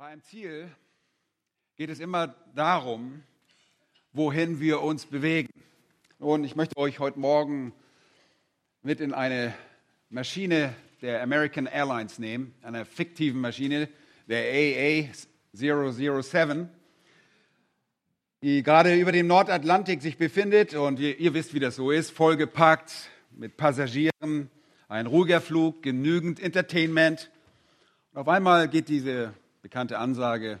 Bei einem Ziel geht es immer darum, wohin wir uns bewegen. Und ich möchte euch heute Morgen mit in eine Maschine der American Airlines nehmen, einer fiktiven Maschine, der AA 007, die gerade über dem Nordatlantik sich befindet. Und ihr, ihr wisst, wie das so ist, vollgepackt mit Passagieren, ein ruhiger Flug, genügend Entertainment. Und auf einmal geht diese bekannte Ansage,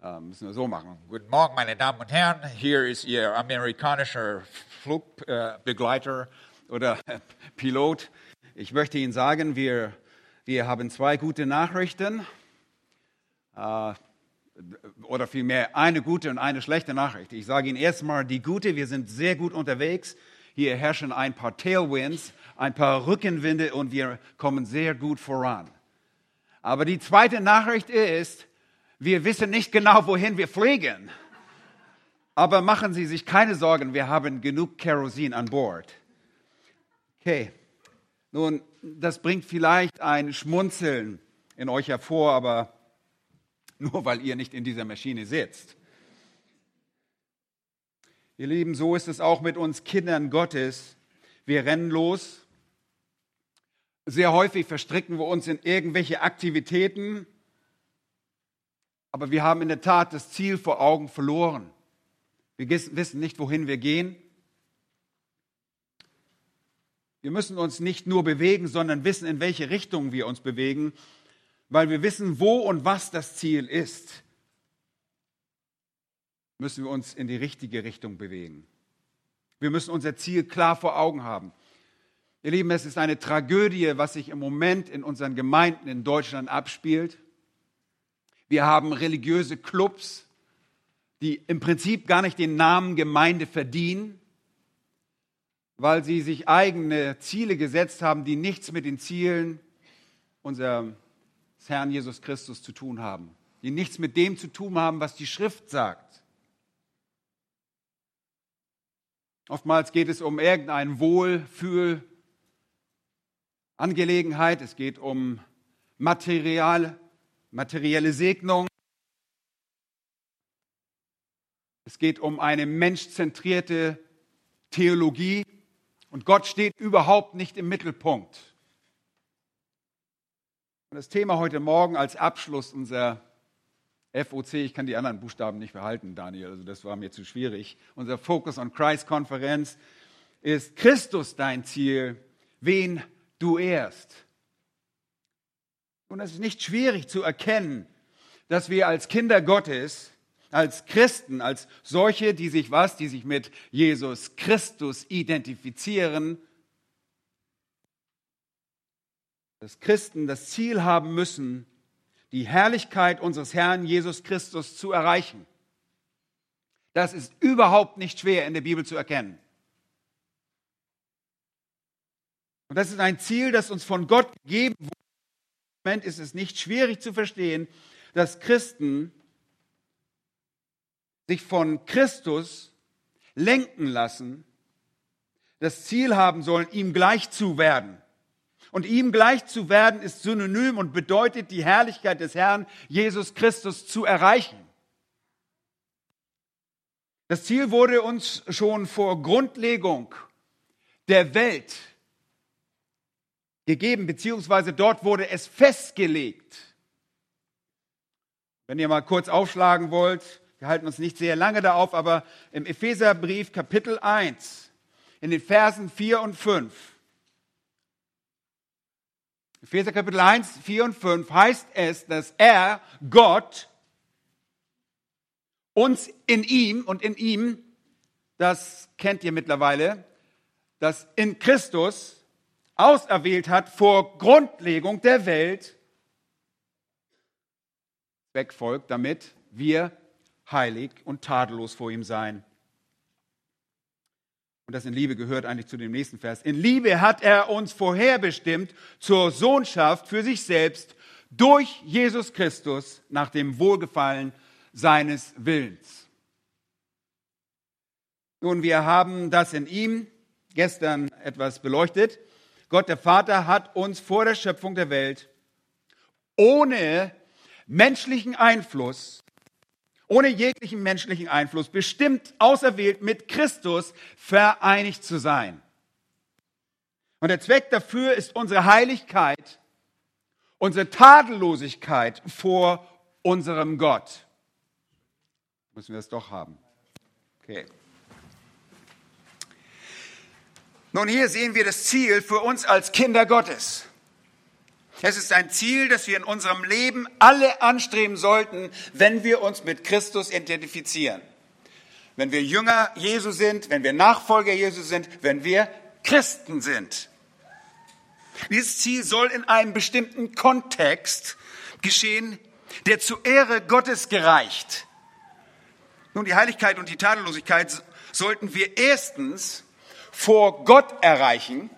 äh, müssen wir so machen. Guten Morgen, meine Damen und Herren. Hier ist Ihr amerikanischer Flugbegleiter oder Pilot. Ich möchte Ihnen sagen, wir, wir haben zwei gute Nachrichten. Äh, oder vielmehr eine gute und eine schlechte Nachricht. Ich sage Ihnen erstmal die gute, wir sind sehr gut unterwegs. Hier herrschen ein paar Tailwinds, ein paar Rückenwinde und wir kommen sehr gut voran. Aber die zweite Nachricht ist, wir wissen nicht genau, wohin wir fliegen. Aber machen Sie sich keine Sorgen, wir haben genug Kerosin an Bord. Okay, nun, das bringt vielleicht ein Schmunzeln in euch hervor, aber nur weil ihr nicht in dieser Maschine sitzt. Ihr Lieben, so ist es auch mit uns Kindern Gottes. Wir rennen los, sehr häufig verstricken wir uns in irgendwelche Aktivitäten, aber wir haben in der Tat das Ziel vor Augen verloren. Wir wissen nicht, wohin wir gehen. Wir müssen uns nicht nur bewegen, sondern wissen, in welche Richtung wir uns bewegen, weil wir wissen, wo und was das Ziel ist. Müssen wir uns in die richtige Richtung bewegen. Wir müssen unser Ziel klar vor Augen haben. Ihr Lieben, es ist eine Tragödie, was sich im Moment in unseren Gemeinden in Deutschland abspielt. Wir haben religiöse Clubs, die im Prinzip gar nicht den Namen Gemeinde verdienen, weil sie sich eigene Ziele gesetzt haben, die nichts mit den Zielen unseres Herrn Jesus Christus zu tun haben, die nichts mit dem zu tun haben, was die Schrift sagt. Oftmals geht es um irgendein Wohlfühl, Angelegenheit, es geht um Material, materielle Segnung. Es geht um eine menschzentrierte Theologie und Gott steht überhaupt nicht im Mittelpunkt. Und das Thema heute Morgen als Abschluss unserer FOC, ich kann die anderen Buchstaben nicht behalten, Daniel, also das war mir zu schwierig. Unser Focus on Christ Konferenz ist Christus dein Ziel. Wen du ehrst. Und es ist nicht schwierig zu erkennen, dass wir als Kinder Gottes, als Christen, als solche, die sich was, die sich mit Jesus Christus identifizieren, dass Christen das Ziel haben müssen, die Herrlichkeit unseres Herrn Jesus Christus zu erreichen. Das ist überhaupt nicht schwer in der Bibel zu erkennen. Und das ist ein Ziel, das uns von Gott gegeben wurde. Im Moment ist es nicht schwierig zu verstehen, dass Christen sich von Christus lenken lassen, das Ziel haben sollen, ihm gleich zu werden. Und ihm gleich zu werden ist synonym und bedeutet, die Herrlichkeit des Herrn Jesus Christus zu erreichen. Das Ziel wurde uns schon vor Grundlegung der Welt gegeben, beziehungsweise dort wurde es festgelegt. Wenn ihr mal kurz aufschlagen wollt, wir halten uns nicht sehr lange da auf, aber im Epheserbrief Kapitel 1, in den Versen 4 und 5, Epheser Kapitel 1, 4 und 5 heißt es, dass er, Gott, uns in ihm und in ihm, das kennt ihr mittlerweile, dass in Christus auserwählt hat vor Grundlegung der Welt, wegfolgt, damit wir heilig und tadellos vor ihm sein. Und das in Liebe gehört eigentlich zu dem nächsten Vers. In Liebe hat er uns vorherbestimmt zur Sohnschaft für sich selbst durch Jesus Christus nach dem Wohlgefallen seines Willens. Nun, wir haben das in ihm gestern etwas beleuchtet. Gott der Vater hat uns vor der Schöpfung der Welt ohne menschlichen Einfluss, ohne jeglichen menschlichen Einfluss, bestimmt, auserwählt, mit Christus vereinigt zu sein. Und der Zweck dafür ist unsere Heiligkeit, unsere Tadellosigkeit vor unserem Gott. Müssen wir es doch haben. Okay. Nun, hier sehen wir das Ziel für uns als Kinder Gottes. Es ist ein Ziel, das wir in unserem Leben alle anstreben sollten, wenn wir uns mit Christus identifizieren. Wenn wir Jünger Jesu sind, wenn wir Nachfolger Jesu sind, wenn wir Christen sind. Dieses Ziel soll in einem bestimmten Kontext geschehen, der zur Ehre Gottes gereicht. Nun, die Heiligkeit und die Tadellosigkeit sollten wir erstens vor Gott erreichen.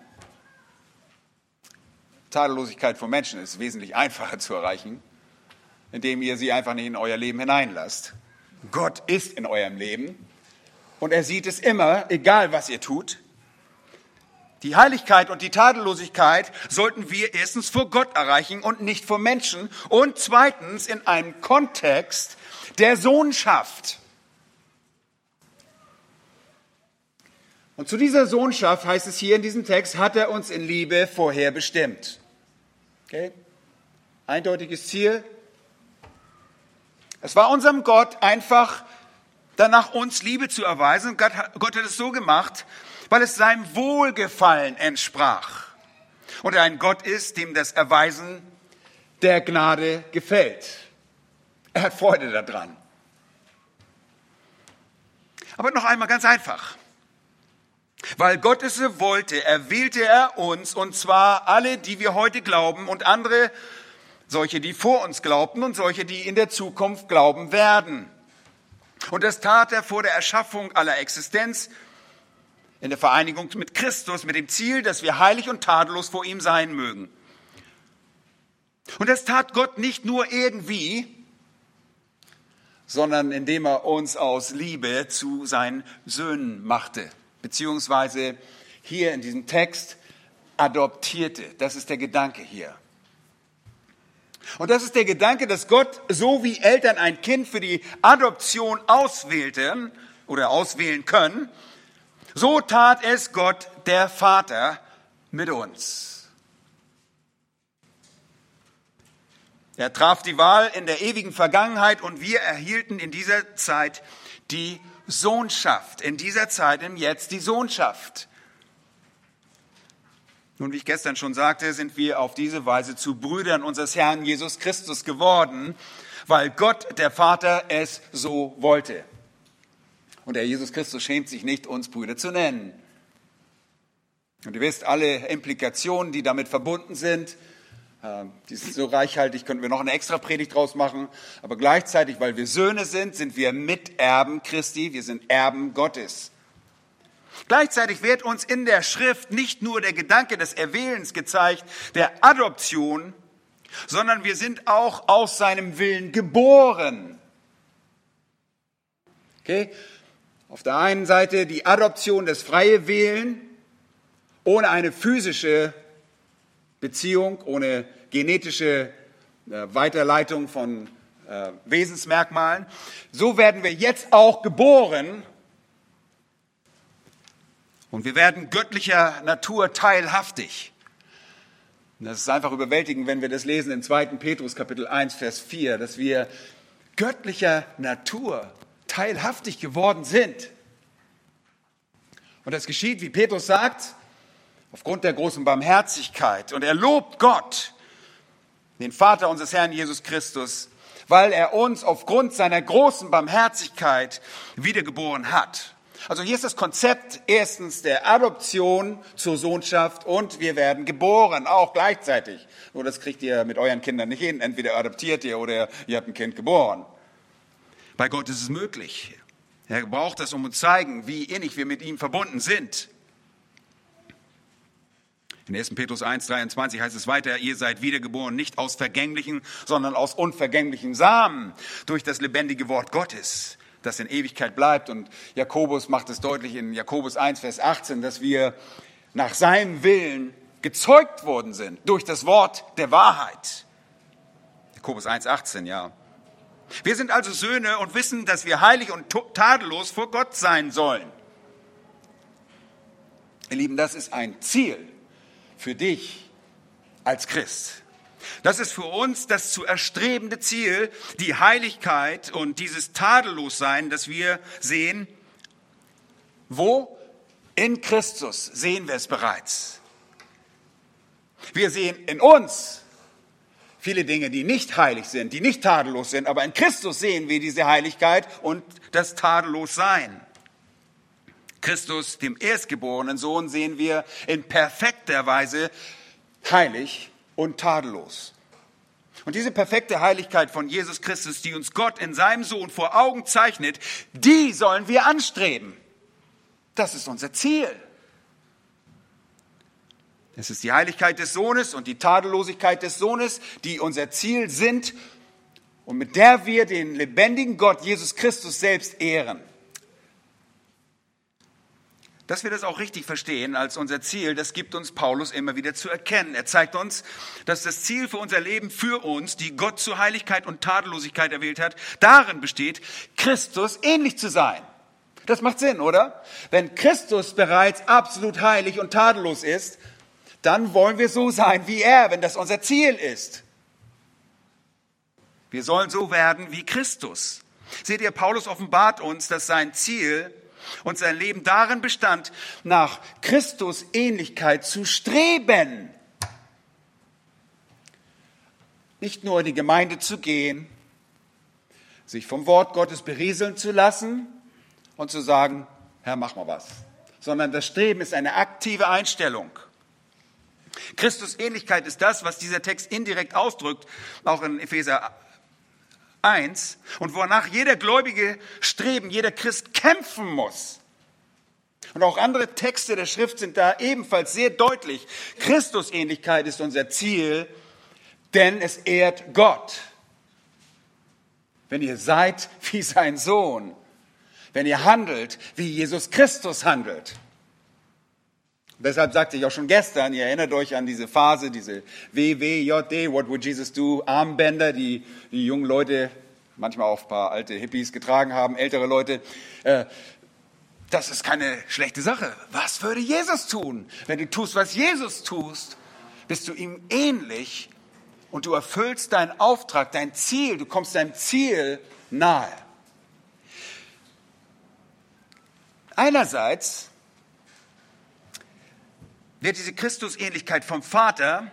Tadellosigkeit von Menschen ist wesentlich einfacher zu erreichen, indem ihr sie einfach nicht in euer Leben hineinlasst. Gott ist in eurem Leben und er sieht es immer, egal was ihr tut. Die Heiligkeit und die Tadellosigkeit sollten wir erstens vor Gott erreichen und nicht vor Menschen und zweitens in einem Kontext der Sohnschaft. Und zu dieser Sohnschaft heißt es hier in diesem Text, hat er uns in Liebe vorher bestimmt. Okay? Eindeutiges Ziel. Es war unserem Gott einfach danach uns Liebe zu erweisen. Gott, Gott hat es so gemacht, weil es seinem Wohlgefallen entsprach. Und er ein Gott ist, dem das Erweisen der Gnade gefällt. Er hat Freude daran. Aber noch einmal ganz einfach. Weil Gott es so wollte, erwählte er uns, und zwar alle, die wir heute glauben und andere, solche, die vor uns glaubten und solche, die in der Zukunft glauben werden. Und das tat er vor der Erschaffung aller Existenz, in der Vereinigung mit Christus, mit dem Ziel, dass wir heilig und tadellos vor ihm sein mögen. Und das tat Gott nicht nur irgendwie, sondern indem er uns aus Liebe zu seinen Söhnen machte beziehungsweise hier in diesem Text adoptierte. Das ist der Gedanke hier. Und das ist der Gedanke, dass Gott, so wie Eltern ein Kind für die Adoption auswählten oder auswählen können, so tat es Gott, der Vater, mit uns. Er traf die Wahl in der ewigen Vergangenheit und wir erhielten in dieser Zeit die Sohnschaft, in dieser Zeit, im Jetzt die Sohnschaft. Nun, wie ich gestern schon sagte, sind wir auf diese Weise zu Brüdern unseres Herrn Jesus Christus geworden, weil Gott, der Vater, es so wollte. Und der Jesus Christus schämt sich nicht, uns Brüder zu nennen. Und ihr wisst alle Implikationen, die damit verbunden sind. Ähm, die sind so reichhaltig, könnten wir noch eine extra Predigt draus machen. Aber gleichzeitig, weil wir Söhne sind, sind wir Miterben Christi, wir sind Erben Gottes. Gleichzeitig wird uns in der Schrift nicht nur der Gedanke des Erwählens gezeigt, der Adoption, sondern wir sind auch aus seinem Willen geboren. Okay? Auf der einen Seite die Adoption, das freie Wählen, ohne eine physische Beziehung, ohne genetische äh, Weiterleitung von äh, Wesensmerkmalen. So werden wir jetzt auch geboren und wir werden göttlicher Natur teilhaftig. Das ist einfach überwältigend, wenn wir das lesen in 2. Petrus Kapitel 1, Vers 4, dass wir göttlicher Natur teilhaftig geworden sind. Und das geschieht, wie Petrus sagt, aufgrund der großen Barmherzigkeit. Und er lobt Gott, den Vater unseres Herrn Jesus Christus, weil er uns aufgrund seiner großen Barmherzigkeit wiedergeboren hat. Also hier ist das Konzept erstens der Adoption zur Sohnschaft und wir werden geboren, auch gleichzeitig. Nur das kriegt ihr mit euren Kindern nicht hin. Entweder adoptiert ihr oder ihr habt ein Kind geboren. Bei Gott ist es möglich. Er braucht das, um uns zu zeigen, wie innig wir mit ihm verbunden sind. In 1. Petrus 1, 23 heißt es weiter, ihr seid wiedergeboren, nicht aus vergänglichen, sondern aus unvergänglichen Samen durch das lebendige Wort Gottes, das in Ewigkeit bleibt. Und Jakobus macht es deutlich in Jakobus 1, Vers 18, dass wir nach seinem Willen gezeugt worden sind durch das Wort der Wahrheit. Jakobus 1,18, ja. Wir sind also Söhne und wissen, dass wir heilig und tadellos vor Gott sein sollen. Ihr Lieben, das ist ein Ziel für dich als Christ. Das ist für uns das zu erstrebende Ziel, die Heiligkeit und dieses Tadellossein, das wir sehen. Wo? In Christus sehen wir es bereits. Wir sehen in uns viele Dinge, die nicht heilig sind, die nicht tadellos sind, aber in Christus sehen wir diese Heiligkeit und das Tadellossein. Christus, dem erstgeborenen Sohn, sehen wir in perfekter Weise heilig und tadellos. Und diese perfekte Heiligkeit von Jesus Christus, die uns Gott in seinem Sohn vor Augen zeichnet, die sollen wir anstreben. Das ist unser Ziel. Es ist die Heiligkeit des Sohnes und die Tadellosigkeit des Sohnes, die unser Ziel sind und mit der wir den lebendigen Gott, Jesus Christus selbst ehren. Dass wir das auch richtig verstehen als unser Ziel, das gibt uns Paulus immer wieder zu erkennen. Er zeigt uns, dass das Ziel für unser Leben für uns, die Gott zur Heiligkeit und Tadellosigkeit erwählt hat, darin besteht, Christus ähnlich zu sein. Das macht Sinn, oder? Wenn Christus bereits absolut heilig und tadellos ist, dann wollen wir so sein wie er, wenn das unser Ziel ist. Wir sollen so werden wie Christus. Seht ihr, Paulus offenbart uns, dass sein Ziel und sein Leben darin bestand, nach Christus Ähnlichkeit zu streben. Nicht nur in die Gemeinde zu gehen, sich vom Wort Gottes berieseln zu lassen und zu sagen, Herr, mach mal was, sondern das Streben ist eine aktive Einstellung. Christus Ähnlichkeit ist das, was dieser Text indirekt ausdrückt, auch in Epheser 1 und wonach jeder Gläubige streben, jeder Christ kämpfen muss. Und auch andere Texte der Schrift sind da ebenfalls sehr deutlich. Christusähnlichkeit ist unser Ziel, denn es ehrt Gott. Wenn ihr seid wie sein Sohn, wenn ihr handelt, wie Jesus Christus handelt. Deshalb sagte ich auch schon gestern, ihr erinnert euch an diese Phase, diese WWJD, What Would Jesus Do, Armbänder, die die jungen Leute, manchmal auch ein paar alte Hippies getragen haben, ältere Leute. Äh, das ist keine schlechte Sache. Was würde Jesus tun? Wenn du tust, was Jesus tust, bist du ihm ähnlich und du erfüllst deinen Auftrag, dein Ziel, du kommst deinem Ziel nahe. Einerseits wird diese Christusähnlichkeit vom Vater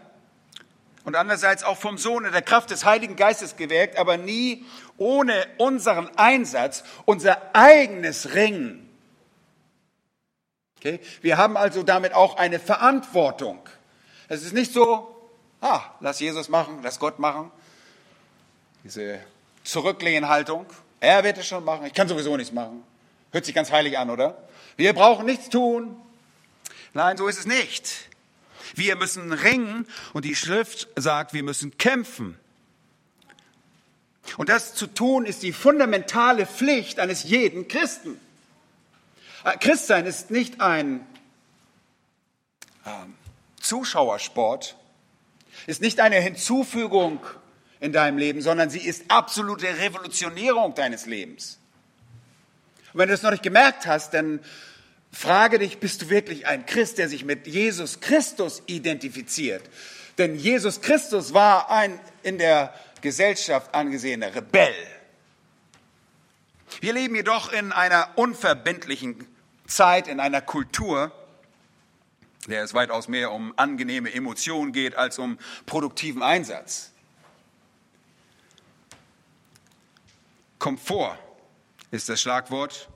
und andererseits auch vom Sohn in der Kraft des Heiligen Geistes gewirkt, aber nie ohne unseren Einsatz, unser eigenes Ringen. Okay? Wir haben also damit auch eine Verantwortung. Es ist nicht so, ah, lass Jesus machen, lass Gott machen. Diese Zurücklehnhaltung. Er wird es schon machen, ich kann sowieso nichts machen. Hört sich ganz heilig an, oder? Wir brauchen nichts tun, Nein, so ist es nicht. Wir müssen ringen und die Schrift sagt, wir müssen kämpfen. Und das zu tun ist die fundamentale Pflicht eines jeden Christen. Äh, Christsein ist nicht ein äh, Zuschauersport, ist nicht eine Hinzufügung in deinem Leben, sondern sie ist absolute Revolutionierung deines Lebens. Und wenn du es noch nicht gemerkt hast, dann Frage dich, bist du wirklich ein Christ, der sich mit Jesus Christus identifiziert? Denn Jesus Christus war ein in der Gesellschaft angesehener Rebell. Wir leben jedoch in einer unverbindlichen Zeit, in einer Kultur, der es weitaus mehr um angenehme Emotionen geht als um produktiven Einsatz. Komfort ist das Schlagwort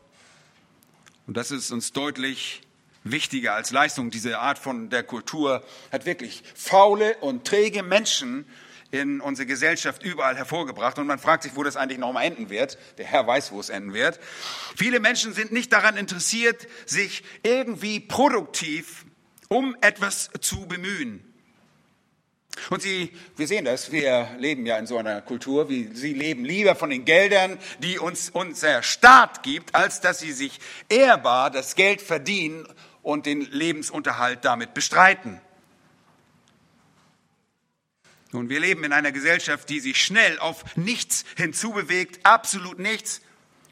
und das ist uns deutlich wichtiger als Leistung. Diese Art von der Kultur hat wirklich faule und träge Menschen in unsere Gesellschaft überall hervorgebracht. Und man fragt sich, wo das eigentlich nochmal enden wird. Der Herr weiß, wo es enden wird. Viele Menschen sind nicht daran interessiert, sich irgendwie produktiv um etwas zu bemühen. Und sie, wir sehen das, wir leben ja in so einer Kultur, wie sie leben lieber von den Geldern, die uns unser Staat gibt, als dass sie sich ehrbar das Geld verdienen und den Lebensunterhalt damit bestreiten. Nun, wir leben in einer Gesellschaft, die sich schnell auf nichts hinzubewegt, absolut nichts,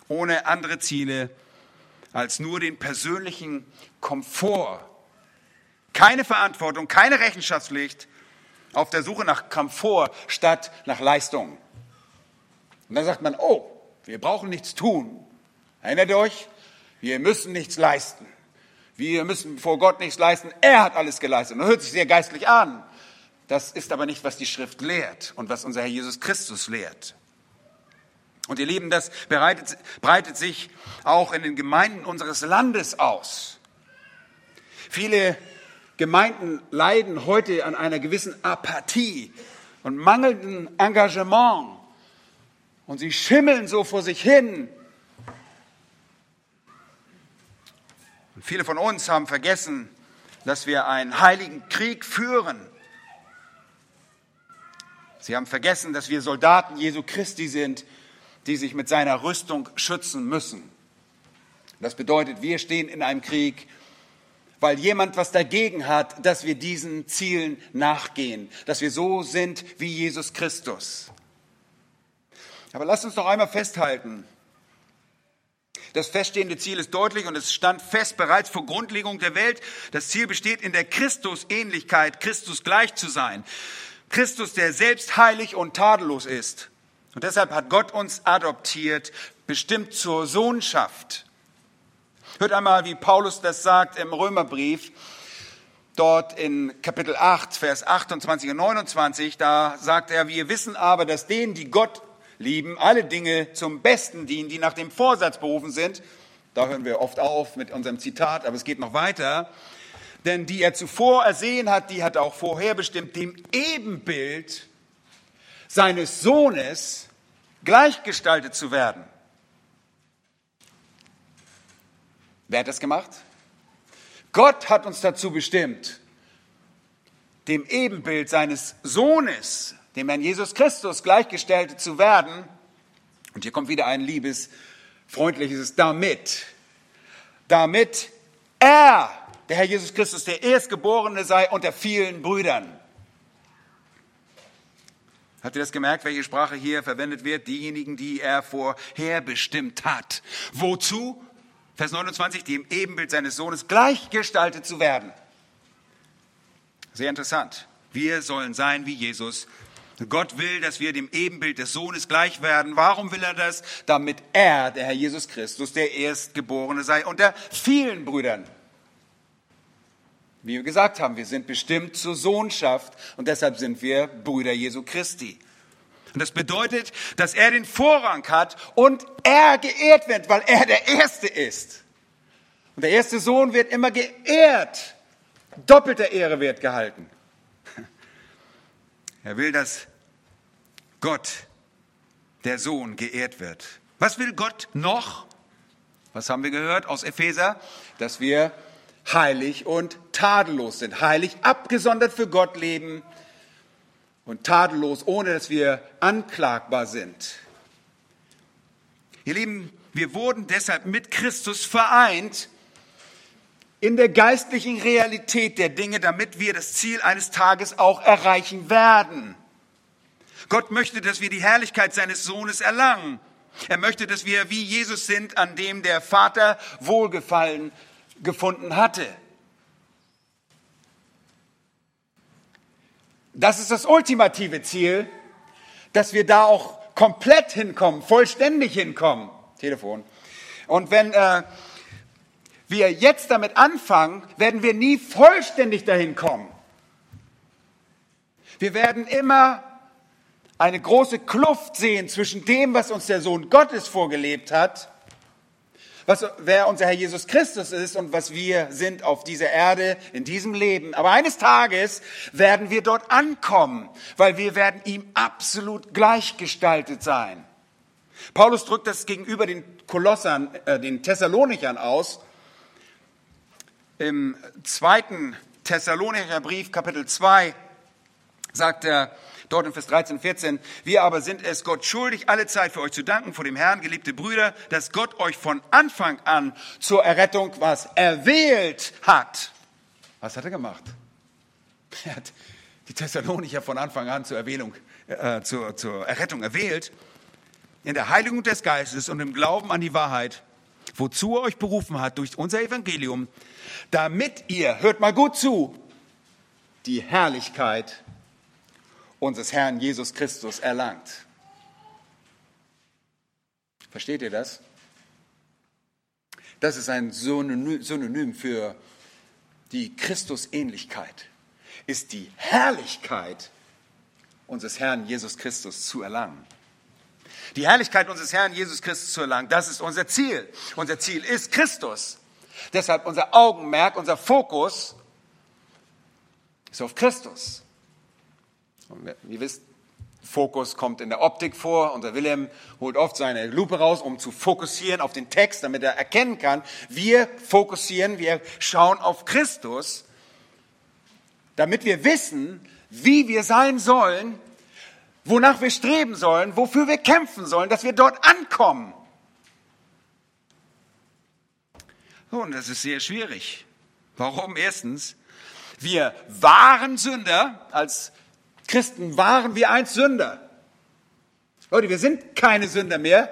ohne andere Ziele als nur den persönlichen Komfort. Keine Verantwortung, keine Rechenschaftspflicht, auf der Suche nach Komfort statt nach Leistung. Und dann sagt man, oh, wir brauchen nichts tun. Erinnert ihr euch? Wir müssen nichts leisten. Wir müssen vor Gott nichts leisten. Er hat alles geleistet. Und das hört sich sehr geistlich an. Das ist aber nicht, was die Schrift lehrt und was unser Herr Jesus Christus lehrt. Und ihr Lieben, das breitet, breitet sich auch in den Gemeinden unseres Landes aus. Viele Gemeinden leiden heute an einer gewissen Apathie und mangelndem Engagement. Und sie schimmeln so vor sich hin. Und viele von uns haben vergessen, dass wir einen heiligen Krieg führen Sie haben vergessen, dass wir Soldaten Jesu Christi sind, die sich mit seiner Rüstung schützen müssen. Das bedeutet, wir stehen in einem Krieg, weil jemand was dagegen hat, dass wir diesen Zielen nachgehen, dass wir so sind wie Jesus Christus. Aber lasst uns noch einmal festhalten, das feststehende Ziel ist deutlich und es stand fest bereits vor Grundlegung der Welt. Das Ziel besteht in der Christusähnlichkeit, Christus gleich zu sein. Christus, der selbst heilig und tadellos ist. Und deshalb hat Gott uns adoptiert, bestimmt zur Sohnschaft. Hört einmal, wie Paulus das sagt im Römerbrief, dort in Kapitel 8, Vers 28 und 29. Da sagt er, wir wissen aber, dass denen, die Gott lieben, alle Dinge zum Besten dienen, die nach dem Vorsatz berufen sind. Da hören wir oft auf mit unserem Zitat, aber es geht noch weiter denn die er zuvor ersehen hat, die hat er auch vorherbestimmt, dem Ebenbild seines Sohnes gleichgestaltet zu werden. Wer hat das gemacht? Gott hat uns dazu bestimmt, dem Ebenbild seines Sohnes, dem Herrn Jesus Christus, gleichgestaltet zu werden. Und hier kommt wieder ein liebes, freundliches damit. Damit er der Herr Jesus Christus der Erstgeborene sei unter vielen Brüdern. Habt ihr das gemerkt, welche Sprache hier verwendet wird? Diejenigen, die er vorherbestimmt hat. Wozu? Vers 29, die im Ebenbild seines Sohnes gleichgestaltet zu werden. Sehr interessant. Wir sollen sein wie Jesus. Gott will, dass wir dem Ebenbild des Sohnes gleich werden. Warum will er das? Damit er, der Herr Jesus Christus, der Erstgeborene sei unter vielen Brüdern. Wie wir gesagt haben, wir sind bestimmt zur Sohnschaft und deshalb sind wir Brüder Jesu Christi. Und das bedeutet, dass er den Vorrang hat und er geehrt wird, weil er der Erste ist. Und der erste Sohn wird immer geehrt. Doppelte Ehre wird gehalten. Er will, dass Gott, der Sohn, geehrt wird. Was will Gott noch? Was haben wir gehört aus Epheser? Dass wir heilig und tadellos sind. Heilig, abgesondert für Gott leben und tadellos, ohne dass wir anklagbar sind. Ihr Lieben, wir wurden deshalb mit Christus vereint in der geistlichen Realität der Dinge, damit wir das Ziel eines Tages auch erreichen werden. Gott möchte, dass wir die Herrlichkeit seines Sohnes erlangen. Er möchte, dass wir wie Jesus sind, an dem der Vater Wohlgefallen gefunden hatte. Das ist das ultimative Ziel, dass wir da auch komplett hinkommen, vollständig hinkommen. Telefon. Und wenn äh, wir jetzt damit anfangen, werden wir nie vollständig dahin kommen. Wir werden immer eine große Kluft sehen zwischen dem, was uns der Sohn Gottes vorgelebt hat was, wer unser Herr Jesus Christus ist und was wir sind auf dieser Erde, in diesem Leben. Aber eines Tages werden wir dort ankommen, weil wir werden ihm absolut gleichgestaltet sein. Paulus drückt das gegenüber den Kolossern, äh, den Thessalonichern aus. Im zweiten Thessalonicher Brief, Kapitel 2, sagt er, dort in Vers 13, 14. Wir aber sind es Gott schuldig, alle Zeit für euch zu danken vor dem Herrn, geliebte Brüder, dass Gott euch von Anfang an zur Errettung was erwählt hat. Was hat er gemacht? Er hat die Thessalonicher von Anfang an zur Erwählung, äh, zur, zur Errettung erwählt, in der Heiligung des Geistes und im Glauben an die Wahrheit, wozu er euch berufen hat durch unser Evangelium, damit ihr, hört mal gut zu, die Herrlichkeit unseres Herrn Jesus Christus erlangt. Versteht ihr das? Das ist ein Synonym für die Christusähnlichkeit, ist die Herrlichkeit unseres Herrn Jesus Christus zu erlangen. Die Herrlichkeit unseres Herrn Jesus Christus zu erlangen, das ist unser Ziel. Unser Ziel ist Christus. Deshalb unser Augenmerk, unser Fokus ist auf Christus. Und ihr wisst, Fokus kommt in der Optik vor. Unser Wilhelm holt oft seine Lupe raus, um zu fokussieren auf den Text, damit er erkennen kann. Wir fokussieren, wir schauen auf Christus, damit wir wissen, wie wir sein sollen, wonach wir streben sollen, wofür wir kämpfen sollen, dass wir dort ankommen. Und das ist sehr schwierig. Warum? Erstens, wir waren Sünder als Christen waren wir einst Sünder. Leute, wir sind keine Sünder mehr,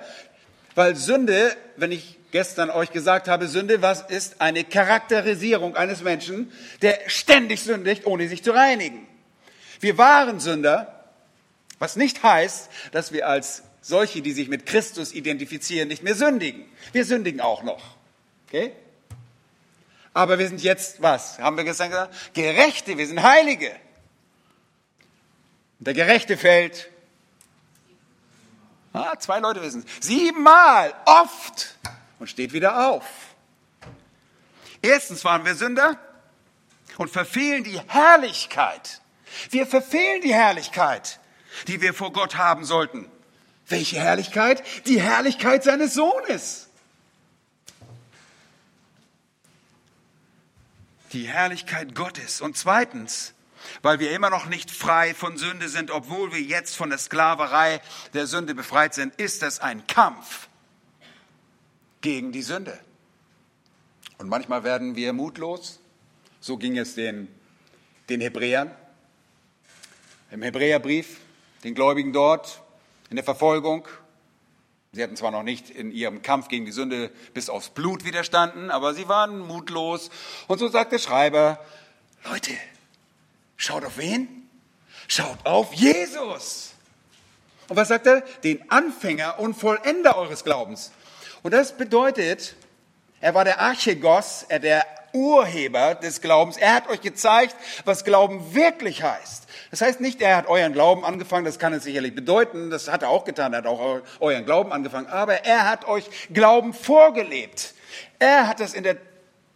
weil Sünde, wenn ich gestern euch gesagt habe, Sünde, was ist eine Charakterisierung eines Menschen, der ständig sündigt, ohne sich zu reinigen. Wir waren Sünder, was nicht heißt, dass wir als solche, die sich mit Christus identifizieren, nicht mehr sündigen. Wir sündigen auch noch. Okay? Aber wir sind jetzt was? Haben wir gestern gesagt? Gerechte, wir sind Heilige. Der Gerechte fällt. Ah, zwei Leute wissen es. Siebenmal, oft und steht wieder auf. Erstens waren wir Sünder und verfehlen die Herrlichkeit. Wir verfehlen die Herrlichkeit, die wir vor Gott haben sollten. Welche Herrlichkeit? Die Herrlichkeit seines Sohnes. Die Herrlichkeit Gottes. Und zweitens, weil wir immer noch nicht frei von Sünde sind, obwohl wir jetzt von der Sklaverei der Sünde befreit sind, ist das ein Kampf gegen die Sünde. Und manchmal werden wir mutlos. So ging es den, den Hebräern. Im Hebräerbrief, den Gläubigen dort, in der Verfolgung. Sie hatten zwar noch nicht in ihrem Kampf gegen die Sünde bis aufs Blut widerstanden, aber sie waren mutlos. Und so sagt der Schreiber, Leute, Schaut auf wen? Schaut auf Jesus. Und was sagt er? Den Anfänger und Vollender eures Glaubens. Und das bedeutet, er war der Archegos, er der Urheber des Glaubens. Er hat euch gezeigt, was Glauben wirklich heißt. Das heißt nicht, er hat euren Glauben angefangen, das kann es sicherlich bedeuten, das hat er auch getan, er hat auch euren Glauben angefangen, aber er hat euch Glauben vorgelebt. Er hat das in der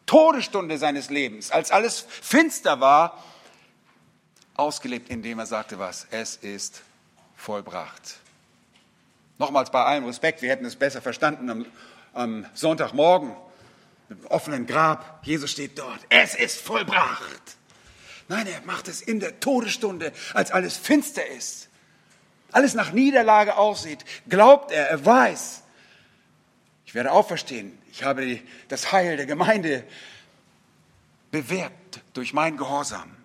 Todesstunde seines Lebens, als alles finster war, ausgelebt, indem er sagte was? Es ist vollbracht. Nochmals bei allem Respekt, wir hätten es besser verstanden am, am Sonntagmorgen, im offenen Grab. Jesus steht dort. Es ist vollbracht. Nein, er macht es in der Todesstunde, als alles finster ist. Alles nach Niederlage aussieht. Glaubt er, er weiß. Ich werde auferstehen. Ich habe das Heil der Gemeinde bewährt durch mein Gehorsam.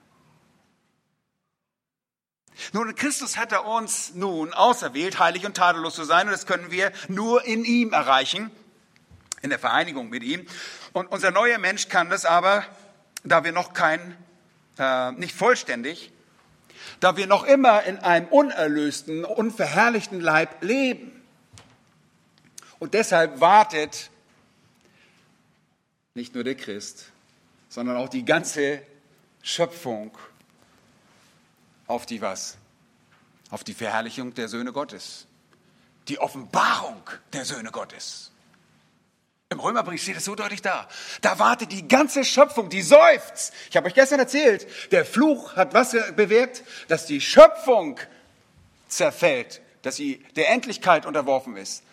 Nun, Christus hat er uns nun auserwählt, heilig und tadellos zu sein, und das können wir nur in ihm erreichen, in der Vereinigung mit ihm. Und unser neuer Mensch kann das aber, da wir noch kein, äh, nicht vollständig, da wir noch immer in einem unerlösten, unverherrlichten Leib leben. Und deshalb wartet nicht nur der Christ, sondern auch die ganze Schöpfung auf die was? Auf die Verherrlichung der Söhne Gottes. Die Offenbarung der Söhne Gottes. Im Römerbrief steht es so deutlich da. Da wartet die ganze Schöpfung, die seufzt. Ich habe euch gestern erzählt, der Fluch hat was bewirkt? Dass die Schöpfung zerfällt, dass sie der Endlichkeit unterworfen ist.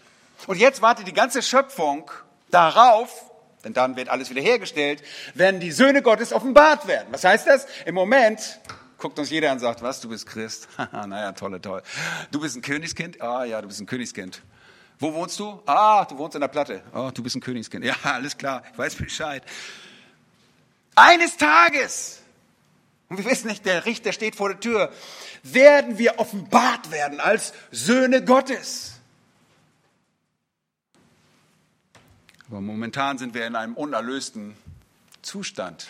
Und jetzt wartet die ganze Schöpfung darauf, denn dann wird alles wiederhergestellt, wenn die Söhne Gottes offenbart werden. Was heißt das? Im Moment guckt uns jeder an und sagt, was, du bist Christ? naja, tolle, toll. Du bist ein Königskind? Ah ja, du bist ein Königskind. Wo wohnst du? Ah, du wohnst in der Platte. Oh, du bist ein Königskind. Ja, alles klar, ich weiß Bescheid. Eines Tages, und wir wissen nicht, der Richter steht vor der Tür, werden wir offenbart werden als Söhne Gottes. Aber momentan sind wir in einem unerlösten Zustand.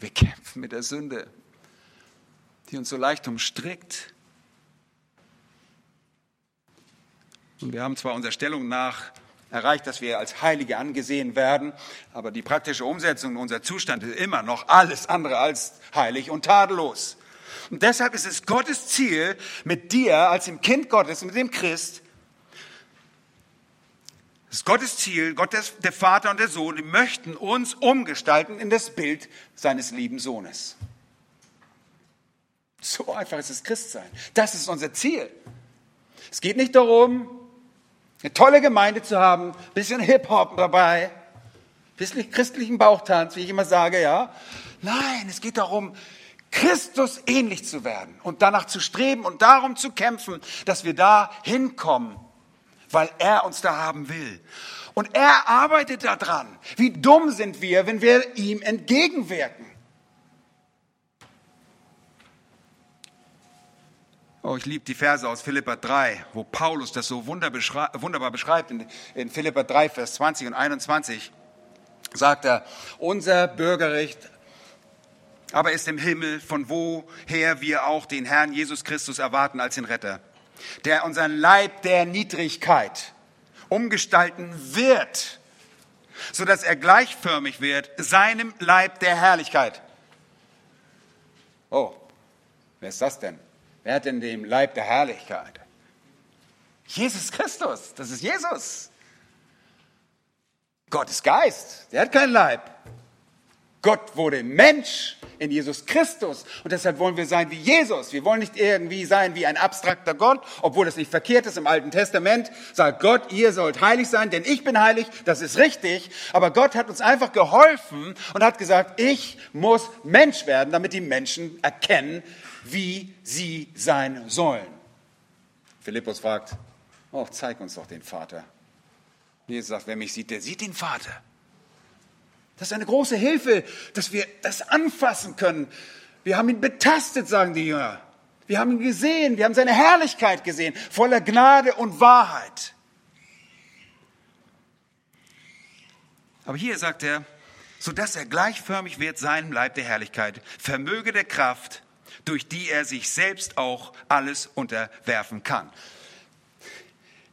Wir kämpfen mit der Sünde, die uns so leicht umstrickt. Und wir haben zwar unserer Stellung nach erreicht, dass wir als Heilige angesehen werden, aber die praktische Umsetzung unserer Zustand ist immer noch alles andere als heilig und tadellos. Und deshalb ist es Gottes Ziel, mit dir als dem Kind Gottes, mit dem Christ, das ist Gottes Ziel, Gott der Vater und der Sohn, die möchten uns umgestalten in das Bild seines lieben Sohnes. So einfach ist es Christsein. Das ist unser Ziel. Es geht nicht darum, eine tolle Gemeinde zu haben, bisschen Hip-Hop dabei, bisschen christlichen Bauchtanz, wie ich immer sage, ja. Nein, es geht darum, Christus ähnlich zu werden und danach zu streben und darum zu kämpfen, dass wir da hinkommen weil er uns da haben will. Und er arbeitet daran. Wie dumm sind wir, wenn wir ihm entgegenwirken? Oh, ich liebe die Verse aus Philippa 3, wo Paulus das so wunderbar beschreibt. In, Philippa 3, Vers 20 und 21 sagt er, unser Bürgerrecht aber ist im Himmel, von woher wir auch den Herrn Jesus Christus erwarten als den Retter der unseren Leib der Niedrigkeit umgestalten wird, so dass er gleichförmig wird seinem Leib der Herrlichkeit. Oh, wer ist das denn? Wer hat denn den Leib der Herrlichkeit? Jesus Christus, das ist Jesus. Gott ist Geist, der hat keinen Leib. Gott wurde Mensch in Jesus Christus. Und deshalb wollen wir sein wie Jesus. Wir wollen nicht irgendwie sein wie ein abstrakter Gott, obwohl das nicht verkehrt ist. Im Alten Testament sagt Gott, ihr sollt heilig sein, denn ich bin heilig. Das ist richtig. Aber Gott hat uns einfach geholfen und hat gesagt, ich muss Mensch werden, damit die Menschen erkennen, wie sie sein sollen. Philippus fragt, oh, zeig uns doch den Vater. Jesus sagt, wer mich sieht, der sieht den Vater. Das ist eine große Hilfe, dass wir das anfassen können. Wir haben ihn betastet, sagen die Jünger. Wir haben ihn gesehen, wir haben seine Herrlichkeit gesehen, voller Gnade und Wahrheit. Aber hier sagt er, so dass er gleichförmig wird seinem Leib der Herrlichkeit, vermöge der Kraft, durch die er sich selbst auch alles unterwerfen kann.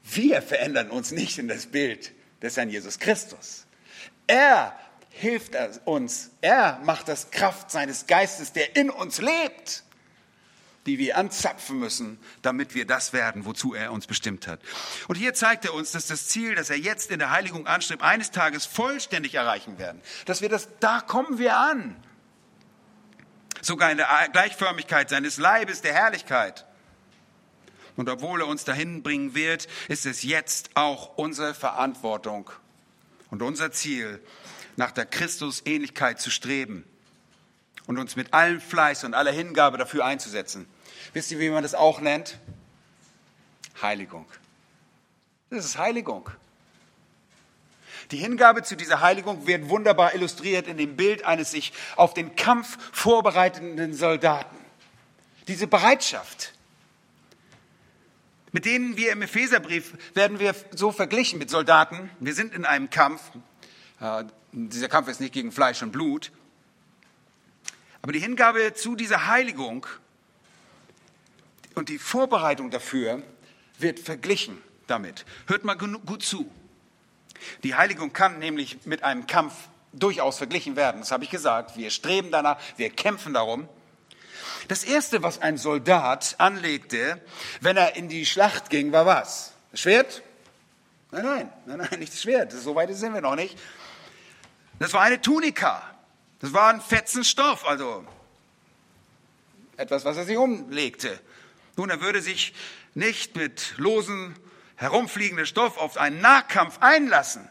Wir verändern uns nicht in das Bild des Herrn Jesus Christus. Er hilft uns. Er macht das Kraft seines Geistes, der in uns lebt, die wir anzapfen müssen, damit wir das werden, wozu er uns bestimmt hat. Und hier zeigt er uns, dass das Ziel, das er jetzt in der Heiligung anstrebt, eines Tages vollständig erreichen werden. Dass wir das, da kommen wir an. Sogar in der Gleichförmigkeit seines Leibes, der Herrlichkeit. Und obwohl er uns dahin bringen wird, ist es jetzt auch unsere Verantwortung und unser Ziel, nach der Christusähnlichkeit zu streben und uns mit allem Fleiß und aller Hingabe dafür einzusetzen. Wisst ihr, wie man das auch nennt? Heiligung. Das ist Heiligung. Die Hingabe zu dieser Heiligung wird wunderbar illustriert in dem Bild eines sich auf den Kampf vorbereitenden Soldaten. Diese Bereitschaft, mit denen wir im Epheserbrief werden wir so verglichen mit Soldaten. Wir sind in einem Kampf. Äh, dieser Kampf ist nicht gegen Fleisch und Blut. Aber die Hingabe zu dieser Heiligung und die Vorbereitung dafür wird verglichen damit. Hört mal gut zu. Die Heiligung kann nämlich mit einem Kampf durchaus verglichen werden. Das habe ich gesagt. Wir streben danach, wir kämpfen darum. Das Erste, was ein Soldat anlegte, wenn er in die Schlacht ging, war was? Das Schwert? Nein, nein, nein, nein, nicht das Schwert. So weit sind wir noch nicht. Das war eine Tunika. Das war ein Fetzenstoff, also etwas, was er sich umlegte. Nun, er würde sich nicht mit losen, herumfliegenden Stoff auf einen Nahkampf einlassen.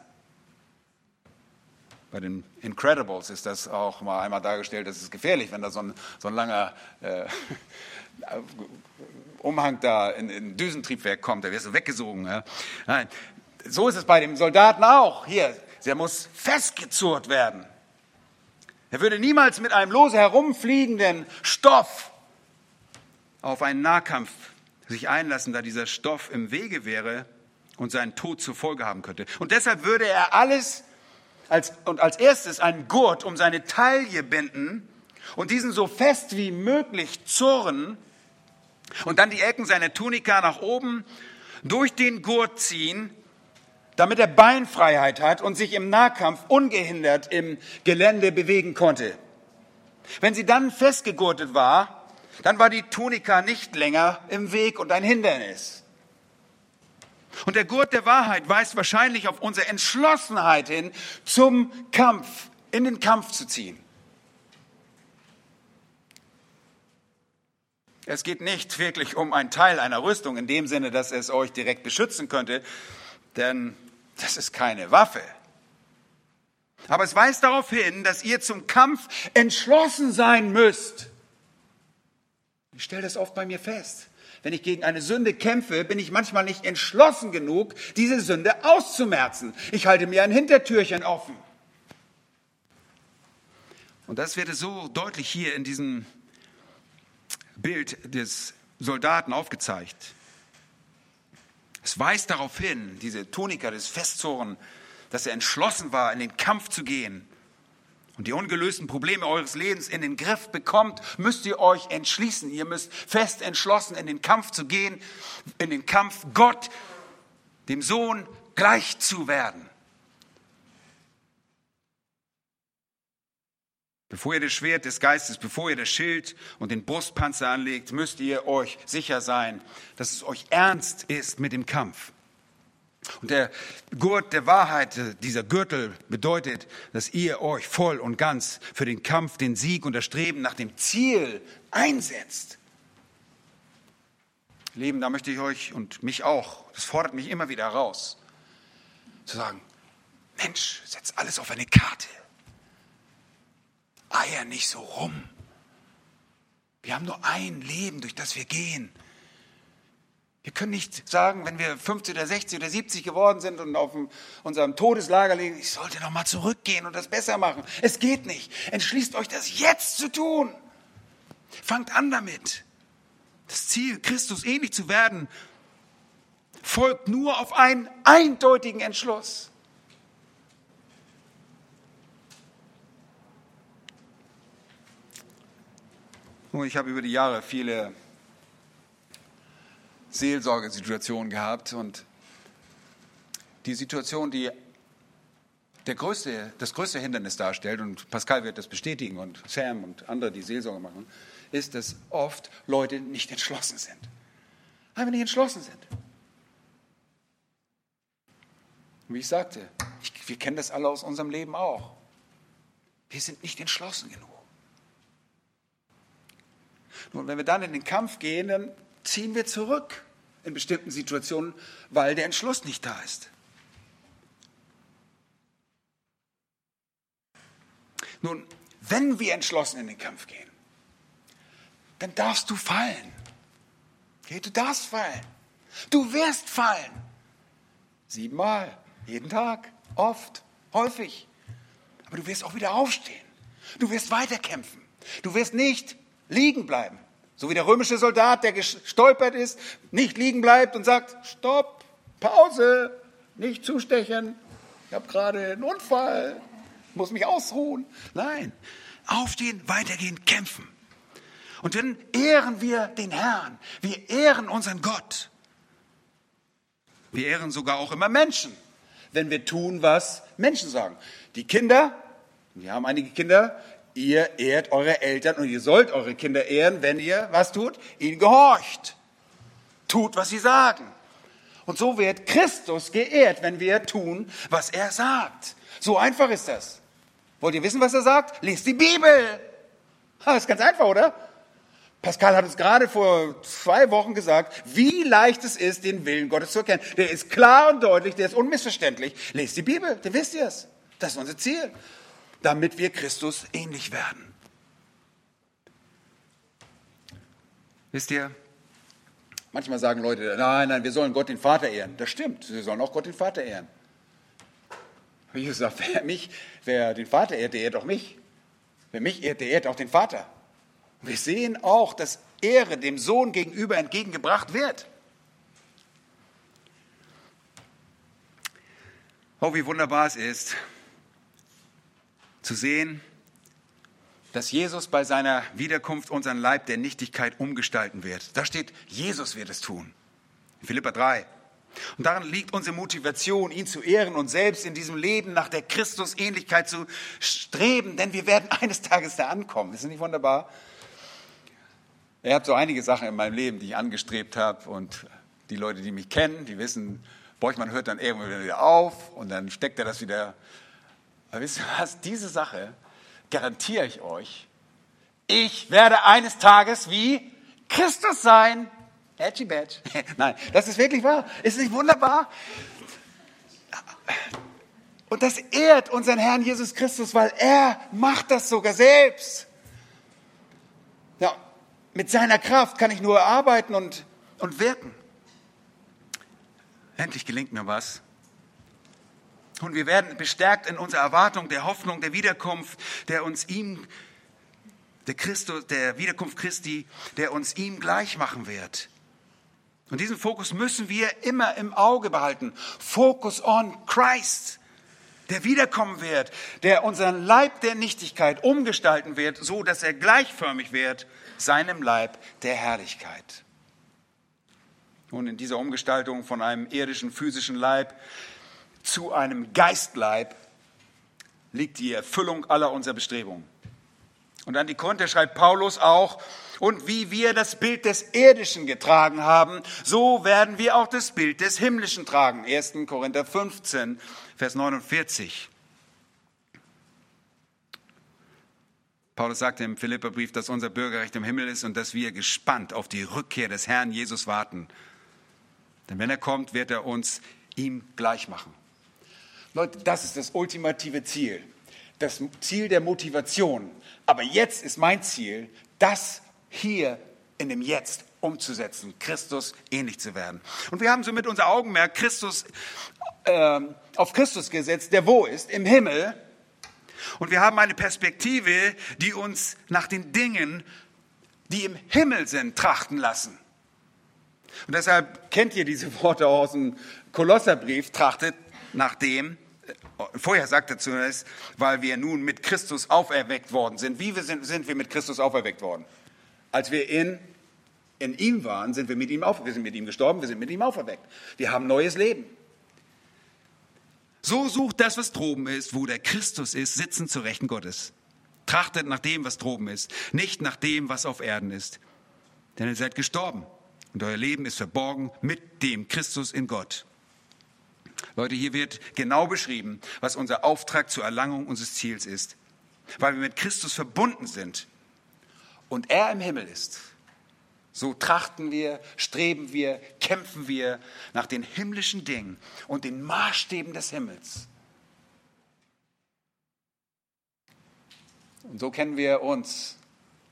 Bei den Incredibles ist das auch mal einmal dargestellt, das ist gefährlich, wenn da so ein, so ein langer äh, Umhang da in, in Düsentriebwerk kommt, da wirst du weggesogen. Ja? Nein, so ist es bei dem Soldaten auch. Hier, der muss festgezurrt werden. Er würde niemals mit einem lose herumfliegenden Stoff auf einen Nahkampf sich einlassen, da dieser Stoff im Wege wäre und seinen Tod zur Folge haben könnte. Und deshalb würde er alles als, und als erstes einen Gurt um seine Taille binden und diesen so fest wie möglich zurren und dann die Ecken seiner Tunika nach oben durch den Gurt ziehen, damit er Beinfreiheit hat und sich im Nahkampf ungehindert im Gelände bewegen konnte. Wenn sie dann festgegurtet war, dann war die Tunika nicht länger im Weg und ein Hindernis. Und der Gurt der Wahrheit weist wahrscheinlich auf unsere Entschlossenheit hin, zum Kampf, in den Kampf zu ziehen. Es geht nicht wirklich um einen Teil einer Rüstung in dem Sinne, dass es euch direkt beschützen könnte, denn das ist keine Waffe. Aber es weist darauf hin, dass ihr zum Kampf entschlossen sein müsst. Ich stelle das oft bei mir fest. Wenn ich gegen eine Sünde kämpfe, bin ich manchmal nicht entschlossen genug, diese Sünde auszumerzen. Ich halte mir ein Hintertürchen offen. Und das wird so deutlich hier in diesem Bild des Soldaten aufgezeigt. Es weist darauf hin, diese Tunika des Festzorn, dass er entschlossen war, in den Kampf zu gehen und die ungelösten Probleme eures Lebens in den Griff bekommt, müsst ihr euch entschließen. Ihr müsst fest entschlossen in den Kampf zu gehen, in den Kampf Gott, dem Sohn, gleich zu werden. Bevor ihr das Schwert des Geistes, bevor ihr das Schild und den Brustpanzer anlegt, müsst ihr euch sicher sein, dass es euch ernst ist mit dem Kampf. Und der Gurt der Wahrheit, dieser Gürtel bedeutet, dass ihr euch voll und ganz für den Kampf, den Sieg und das Streben nach dem Ziel einsetzt. Leben, da möchte ich euch und mich auch, das fordert mich immer wieder heraus, zu sagen, Mensch, setz alles auf eine Karte eier nicht so rum. Wir haben nur ein Leben, durch das wir gehen. Wir können nicht sagen, wenn wir 50 oder 60 oder 70 geworden sind und auf unserem Todeslager liegen, ich sollte noch mal zurückgehen und das besser machen. Es geht nicht. Entschließt euch, das jetzt zu tun. Fangt an damit. Das Ziel, Christus ähnlich zu werden, folgt nur auf einen eindeutigen Entschluss. Ich habe über die Jahre viele Seelsorgesituationen gehabt und die Situation, die größte, das größte Hindernis darstellt, und Pascal wird das bestätigen und Sam und andere, die Seelsorge machen, ist, dass oft Leute nicht entschlossen sind. Einfach nicht entschlossen sind. Wie ich sagte, ich, wir kennen das alle aus unserem Leben auch. Wir sind nicht entschlossen genug. Nun, wenn wir dann in den Kampf gehen, dann ziehen wir zurück in bestimmten Situationen, weil der Entschluss nicht da ist. Nun, wenn wir entschlossen in den Kampf gehen, dann darfst du fallen. Okay, du darfst fallen. Du wirst fallen. Siebenmal, jeden Tag, oft, häufig. Aber du wirst auch wieder aufstehen. Du wirst weiterkämpfen. Du wirst nicht liegen bleiben. So wie der römische Soldat, der gestolpert ist, nicht liegen bleibt und sagt, stopp, Pause, nicht zustechen, ich habe gerade einen Unfall, muss mich ausruhen. Nein, aufstehen, weitergehen, kämpfen. Und dann ehren wir den Herrn, wir ehren unseren Gott. Wir ehren sogar auch immer Menschen, wenn wir tun, was Menschen sagen. Die Kinder, wir haben einige Kinder, ihr ehrt eure Eltern und ihr sollt eure Kinder ehren, wenn ihr was tut? Ihnen gehorcht. Tut, was sie sagen. Und so wird Christus geehrt, wenn wir tun, was er sagt. So einfach ist das. Wollt ihr wissen, was er sagt? Lest die Bibel. Das ist ganz einfach, oder? Pascal hat uns gerade vor zwei Wochen gesagt, wie leicht es ist, den Willen Gottes zu erkennen. Der ist klar und deutlich, der ist unmissverständlich. Lest die Bibel, dann wisst ihr es. Das ist unser Ziel damit wir Christus ähnlich werden. Wisst ihr, manchmal sagen Leute, nein, nein, wir sollen Gott den Vater ehren. Das stimmt, wir sollen auch Gott den Vater ehren. Wie gesagt, wer mich, wer den Vater ehrt, der ehrt auch mich. Wer mich ehrt, der ehrt auch den Vater. Wir sehen auch, dass Ehre dem Sohn gegenüber entgegengebracht wird. Oh, wie wunderbar es ist, zu sehen, dass Jesus bei seiner Wiederkunft unseren Leib der Nichtigkeit umgestalten wird. Da steht, Jesus wird es tun. Philippa 3. Und darin liegt unsere Motivation, ihn zu ehren und selbst in diesem Leben nach der Christusähnlichkeit zu streben, denn wir werden eines Tages da ankommen. Ist das nicht wunderbar? Er hat so einige Sachen in meinem Leben, die ich angestrebt habe und die Leute, die mich kennen, die wissen, Borchmann hört dann irgendwann wieder auf und dann steckt er das wieder. Aber wisst ihr was? Diese Sache garantiere ich euch. Ich werde eines Tages wie Christus sein. Edgy Badge. Nein, das ist wirklich wahr. Ist nicht wunderbar? Und das ehrt unseren Herrn Jesus Christus, weil er macht das sogar selbst. Ja, mit seiner Kraft kann ich nur arbeiten und, und wirken. Endlich gelingt mir was. Und wir werden bestärkt in unserer Erwartung der Hoffnung der Wiederkunft, der uns ihm, der Christus, der Wiederkunft Christi, der uns ihm gleich machen wird. Und diesen Fokus müssen wir immer im Auge behalten. Focus on Christ, der wiederkommen wird, der unseren Leib der Nichtigkeit umgestalten wird, so dass er gleichförmig wird seinem Leib der Herrlichkeit. Und in dieser Umgestaltung von einem irdischen physischen Leib zu einem Geistleib liegt die Erfüllung aller unserer Bestrebungen. Und an die Korinther schreibt Paulus auch, und wie wir das Bild des Irdischen getragen haben, so werden wir auch das Bild des Himmlischen tragen. 1. Korinther 15, Vers 49. Paulus sagte im Philipperbrief, dass unser Bürgerrecht im Himmel ist und dass wir gespannt auf die Rückkehr des Herrn Jesus warten. Denn wenn er kommt, wird er uns ihm gleich machen. Leute, das ist das ultimative Ziel. Das Ziel der Motivation. Aber jetzt ist mein Ziel, das hier in dem Jetzt umzusetzen, Christus ähnlich zu werden. Und wir haben somit unser Augenmerk Christus, äh, auf Christus gesetzt, der wo ist? Im Himmel. Und wir haben eine Perspektive, die uns nach den Dingen, die im Himmel sind, trachten lassen. Und deshalb kennt ihr diese Worte aus dem Kolosserbrief, trachtet nach dem, vorher sagt er zunächst, weil wir nun mit Christus auferweckt worden sind. Wie sind, sind wir mit Christus auferweckt worden? Als wir in, in ihm waren, sind wir mit ihm auf, wir sind mit ihm gestorben, wir sind mit ihm auferweckt. Wir haben neues Leben. So sucht das, was droben ist, wo der Christus ist, sitzen zu Rechten Gottes. Trachtet nach dem, was droben ist, nicht nach dem, was auf Erden ist. Denn ihr seid gestorben und euer Leben ist verborgen mit dem Christus in Gott. Leute, hier wird genau beschrieben, was unser Auftrag zur Erlangung unseres Ziels ist. Weil wir mit Christus verbunden sind und er im Himmel ist, so trachten wir, streben wir, kämpfen wir nach den himmlischen Dingen und den Maßstäben des Himmels. Und so kennen wir uns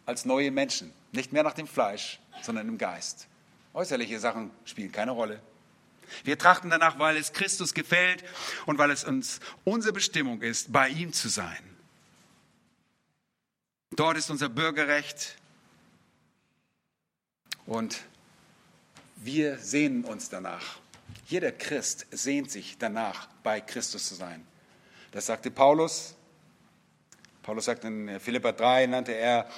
als neue Menschen, nicht mehr nach dem Fleisch, sondern im Geist. Äußerliche Sachen spielen keine Rolle. Wir trachten danach, weil es Christus gefällt und weil es uns unsere Bestimmung ist, bei ihm zu sein. Dort ist unser Bürgerrecht und wir sehnen uns danach. Jeder Christ sehnt sich danach, bei Christus zu sein. Das sagte Paulus. Paulus sagt in Philippa 3, nannte er,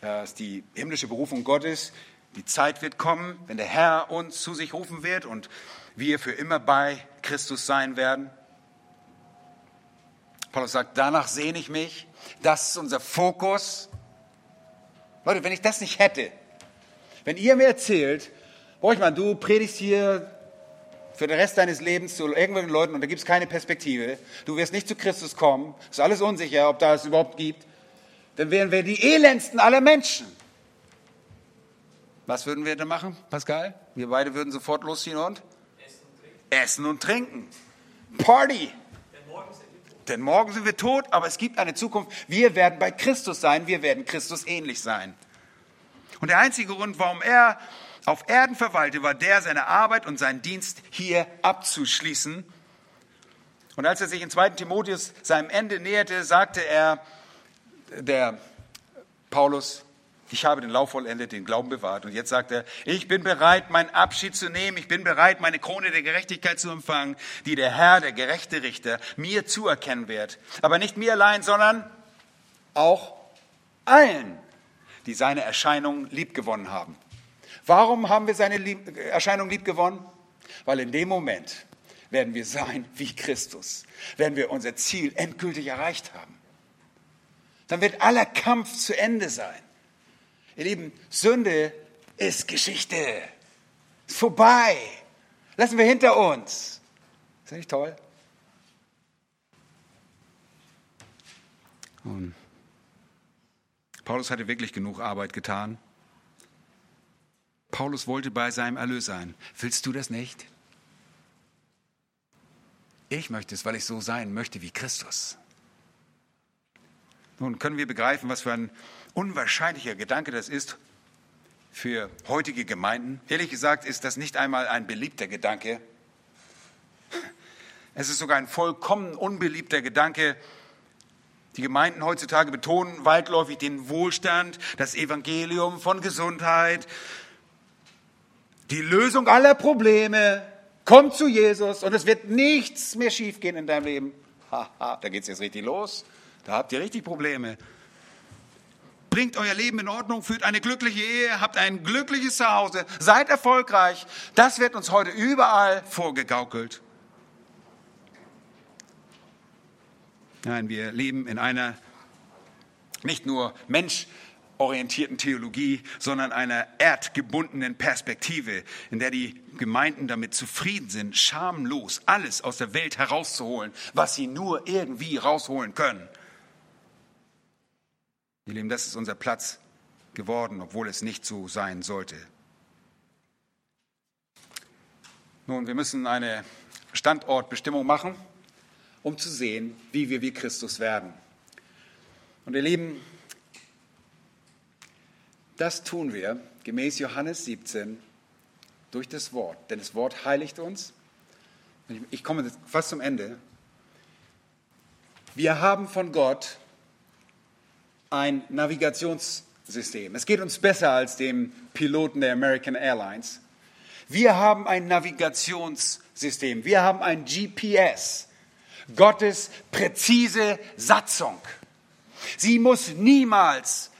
dass die himmlische Berufung Gottes die Zeit wird kommen, wenn der Herr uns zu sich rufen wird und wir für immer bei Christus sein werden. Paulus sagt, danach sehne ich mich. Das ist unser Fokus. Leute, wenn ich das nicht hätte, wenn ihr mir erzählt, Borchmann, du predigst hier für den Rest deines Lebens zu irgendwelchen Leuten und da gibt es keine Perspektive, du wirst nicht zu Christus kommen, ist alles unsicher, ob da es überhaupt gibt, dann wären wir die elendsten aller Menschen. Was würden wir denn machen, Pascal? Wir beide würden sofort losziehen und? Essen und trinken. Party. Denn morgen sind wir tot, aber es gibt eine Zukunft. Wir werden bei Christus sein, wir werden Christus ähnlich sein. Und der einzige Grund, warum er auf Erden verweilte, war der, seine Arbeit und seinen Dienst hier abzuschließen. Und als er sich in 2. Timotheus seinem Ende näherte, sagte er, der Paulus, ich habe den Lauf vollendet, den Glauben bewahrt. Und jetzt sagt er, ich bin bereit, meinen Abschied zu nehmen. Ich bin bereit, meine Krone der Gerechtigkeit zu empfangen, die der Herr, der gerechte Richter, mir zuerkennen wird. Aber nicht mir allein, sondern auch allen, die seine Erscheinung liebgewonnen haben. Warum haben wir seine Lieb Erscheinung liebgewonnen? Weil in dem Moment werden wir sein wie Christus, werden wir unser Ziel endgültig erreicht haben. Dann wird aller Kampf zu Ende sein. Ihr Lieben, Sünde ist Geschichte. Ist vorbei. Lassen wir hinter uns. Ist das nicht toll? Und Paulus hatte wirklich genug Arbeit getan. Paulus wollte bei seinem Erlös sein. Willst du das nicht? Ich möchte es, weil ich so sein möchte wie Christus. Nun können wir begreifen, was für ein unwahrscheinlicher Gedanke das ist für heutige Gemeinden. Ehrlich gesagt ist das nicht einmal ein beliebter Gedanke. Es ist sogar ein vollkommen unbeliebter Gedanke. Die Gemeinden heutzutage betonen weitläufig den Wohlstand, das Evangelium von Gesundheit, die Lösung aller Probleme. Komm zu Jesus und es wird nichts mehr schiefgehen in deinem Leben. Haha, da geht es jetzt richtig los. Da habt ihr richtig Probleme. Bringt euer Leben in Ordnung, führt eine glückliche Ehe, habt ein glückliches Zuhause, seid erfolgreich. Das wird uns heute überall vorgegaukelt. Nein, wir leben in einer nicht nur menschorientierten Theologie, sondern einer erdgebundenen Perspektive, in der die Gemeinden damit zufrieden sind, schamlos alles aus der Welt herauszuholen, was sie nur irgendwie rausholen können. Ihr Lieben, das ist unser Platz geworden, obwohl es nicht so sein sollte. Nun, wir müssen eine Standortbestimmung machen, um zu sehen, wie wir wie Christus werden. Und ihr Lieben, das tun wir gemäß Johannes 17 durch das Wort, denn das Wort heiligt uns. Ich komme fast zum Ende. Wir haben von Gott ein Navigationssystem. Es geht uns besser als dem Piloten der American Airlines. Wir haben ein Navigationssystem. Wir haben ein GPS. Gottes präzise Satzung. Sie muss niemals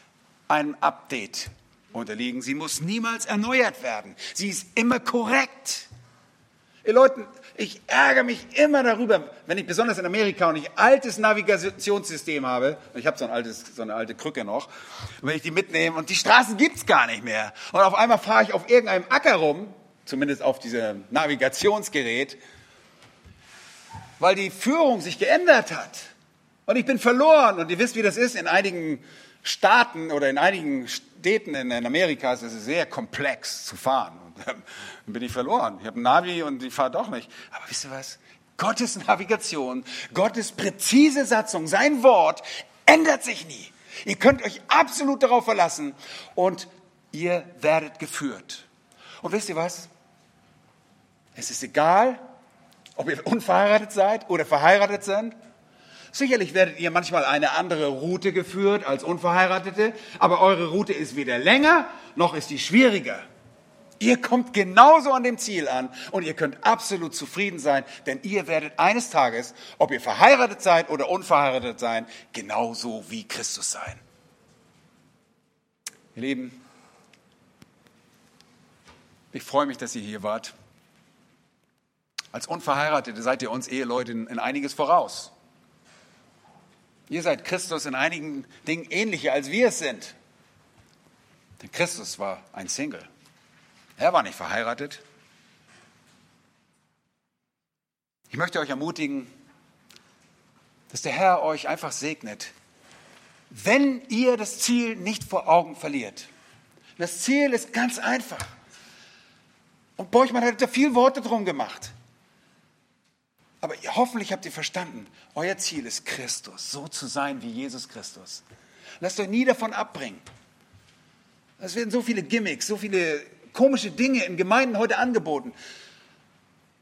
einem Update unterliegen. Sie muss niemals erneuert werden. Sie ist immer korrekt. Ihr Leute, ich ärgere mich immer darüber, wenn ich besonders in Amerika und ich altes Navigationssystem habe, ich habe so, ein altes, so eine alte Krücke noch, und wenn ich die mitnehme und die Straßen gibt's gar nicht mehr. Und auf einmal fahre ich auf irgendeinem Acker rum, zumindest auf diesem Navigationsgerät, weil die Führung sich geändert hat. Und ich bin verloren. Und ihr wisst, wie das ist in einigen Staaten oder in einigen Städten in Amerika ist es sehr komplex zu fahren. dann bin ich verloren. Ich habe ein Navi und ich fahre doch nicht. Aber wisst ihr was? Gottes Navigation, Gottes präzise Satzung, sein Wort ändert sich nie. Ihr könnt euch absolut darauf verlassen und ihr werdet geführt. Und wisst ihr was? Es ist egal, ob ihr unverheiratet seid oder verheiratet seid. Sicherlich werdet ihr manchmal eine andere Route geführt als Unverheiratete, aber eure Route ist weder länger noch ist die schwieriger. Ihr kommt genauso an dem Ziel an und ihr könnt absolut zufrieden sein, denn ihr werdet eines Tages, ob ihr verheiratet seid oder unverheiratet seid, genauso wie Christus sein. Ihr Lieben, ich freue mich, dass ihr hier wart. Als Unverheiratete seid ihr uns Eheleuten in einiges voraus. Ihr seid Christus in einigen Dingen ähnlicher, als wir es sind. Denn Christus war ein Single. Er war nicht verheiratet. Ich möchte euch ermutigen, dass der Herr euch einfach segnet, wenn ihr das Ziel nicht vor Augen verliert. Das Ziel ist ganz einfach. Und Borchmann hat da viel Worte drum gemacht. Aber hoffentlich habt ihr verstanden, euer Ziel ist Christus, so zu sein wie Jesus Christus. Lasst euch nie davon abbringen. Es werden so viele Gimmicks, so viele komische Dinge in Gemeinden heute angeboten.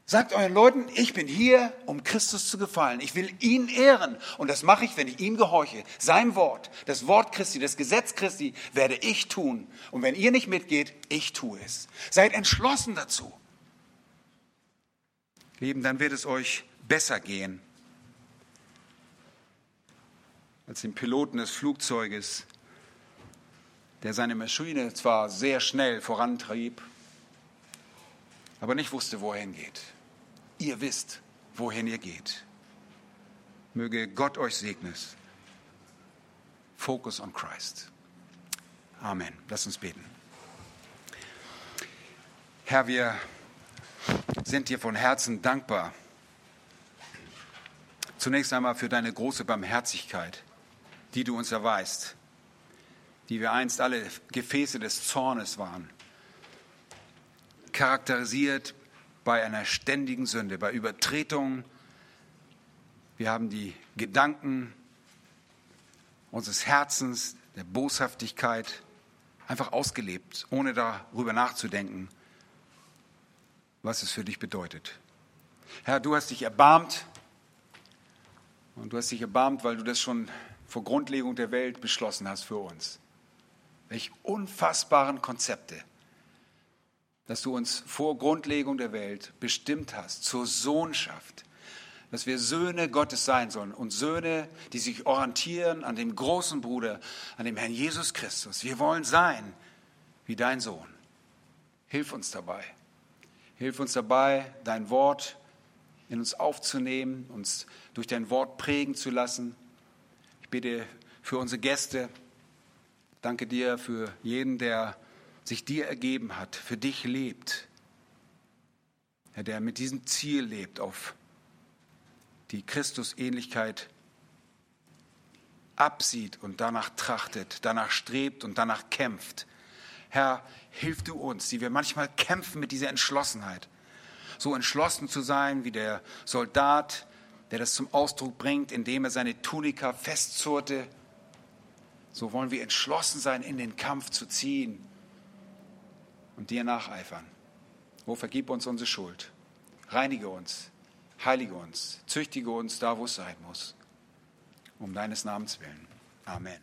Sagt euren Leuten, ich bin hier, um Christus zu gefallen. Ich will ihn ehren. Und das mache ich, wenn ich ihm gehorche. Sein Wort, das Wort Christi, das Gesetz Christi werde ich tun. Und wenn ihr nicht mitgeht, ich tue es. Seid entschlossen dazu. Lieben, dann wird es euch besser gehen als dem Piloten des Flugzeuges, der seine Maschine zwar sehr schnell vorantrieb, aber nicht wusste, wo er hingeht. Ihr wisst, wohin ihr geht. Möge Gott euch segnen. Focus on Christ. Amen. Lass uns beten. Herr, wir sind dir von Herzen dankbar. Zunächst einmal für deine große Barmherzigkeit, die du uns erweist, die wir einst alle Gefäße des Zornes waren charakterisiert bei einer ständigen Sünde, bei Übertretungen. Wir haben die Gedanken unseres Herzens, der Boshaftigkeit einfach ausgelebt, ohne darüber nachzudenken, was es für dich bedeutet. Herr, du hast dich erbarmt und du hast dich erbarmt, weil du das schon vor Grundlegung der Welt beschlossen hast für uns. Welch unfassbaren Konzepte dass du uns vor Grundlegung der Welt bestimmt hast zur Sohnschaft, dass wir Söhne Gottes sein sollen und Söhne, die sich orientieren an dem großen Bruder, an dem Herrn Jesus Christus. Wir wollen sein wie dein Sohn. Hilf uns dabei. Hilf uns dabei, dein Wort in uns aufzunehmen, uns durch dein Wort prägen zu lassen. Ich bitte für unsere Gäste. Danke dir für jeden, der sich dir ergeben hat, für dich lebt, der mit diesem Ziel lebt, auf die Christusähnlichkeit absieht und danach trachtet, danach strebt und danach kämpft. Herr, hilf du uns, die wir manchmal kämpfen mit dieser Entschlossenheit, so entschlossen zu sein wie der Soldat, der das zum Ausdruck bringt, indem er seine Tunika festzurrte. So wollen wir entschlossen sein, in den Kampf zu ziehen und dir nacheifern. Oh, vergib uns unsere Schuld. Reinige uns, heilige uns, züchtige uns da, wo es sein muss. Um deines Namens willen. Amen.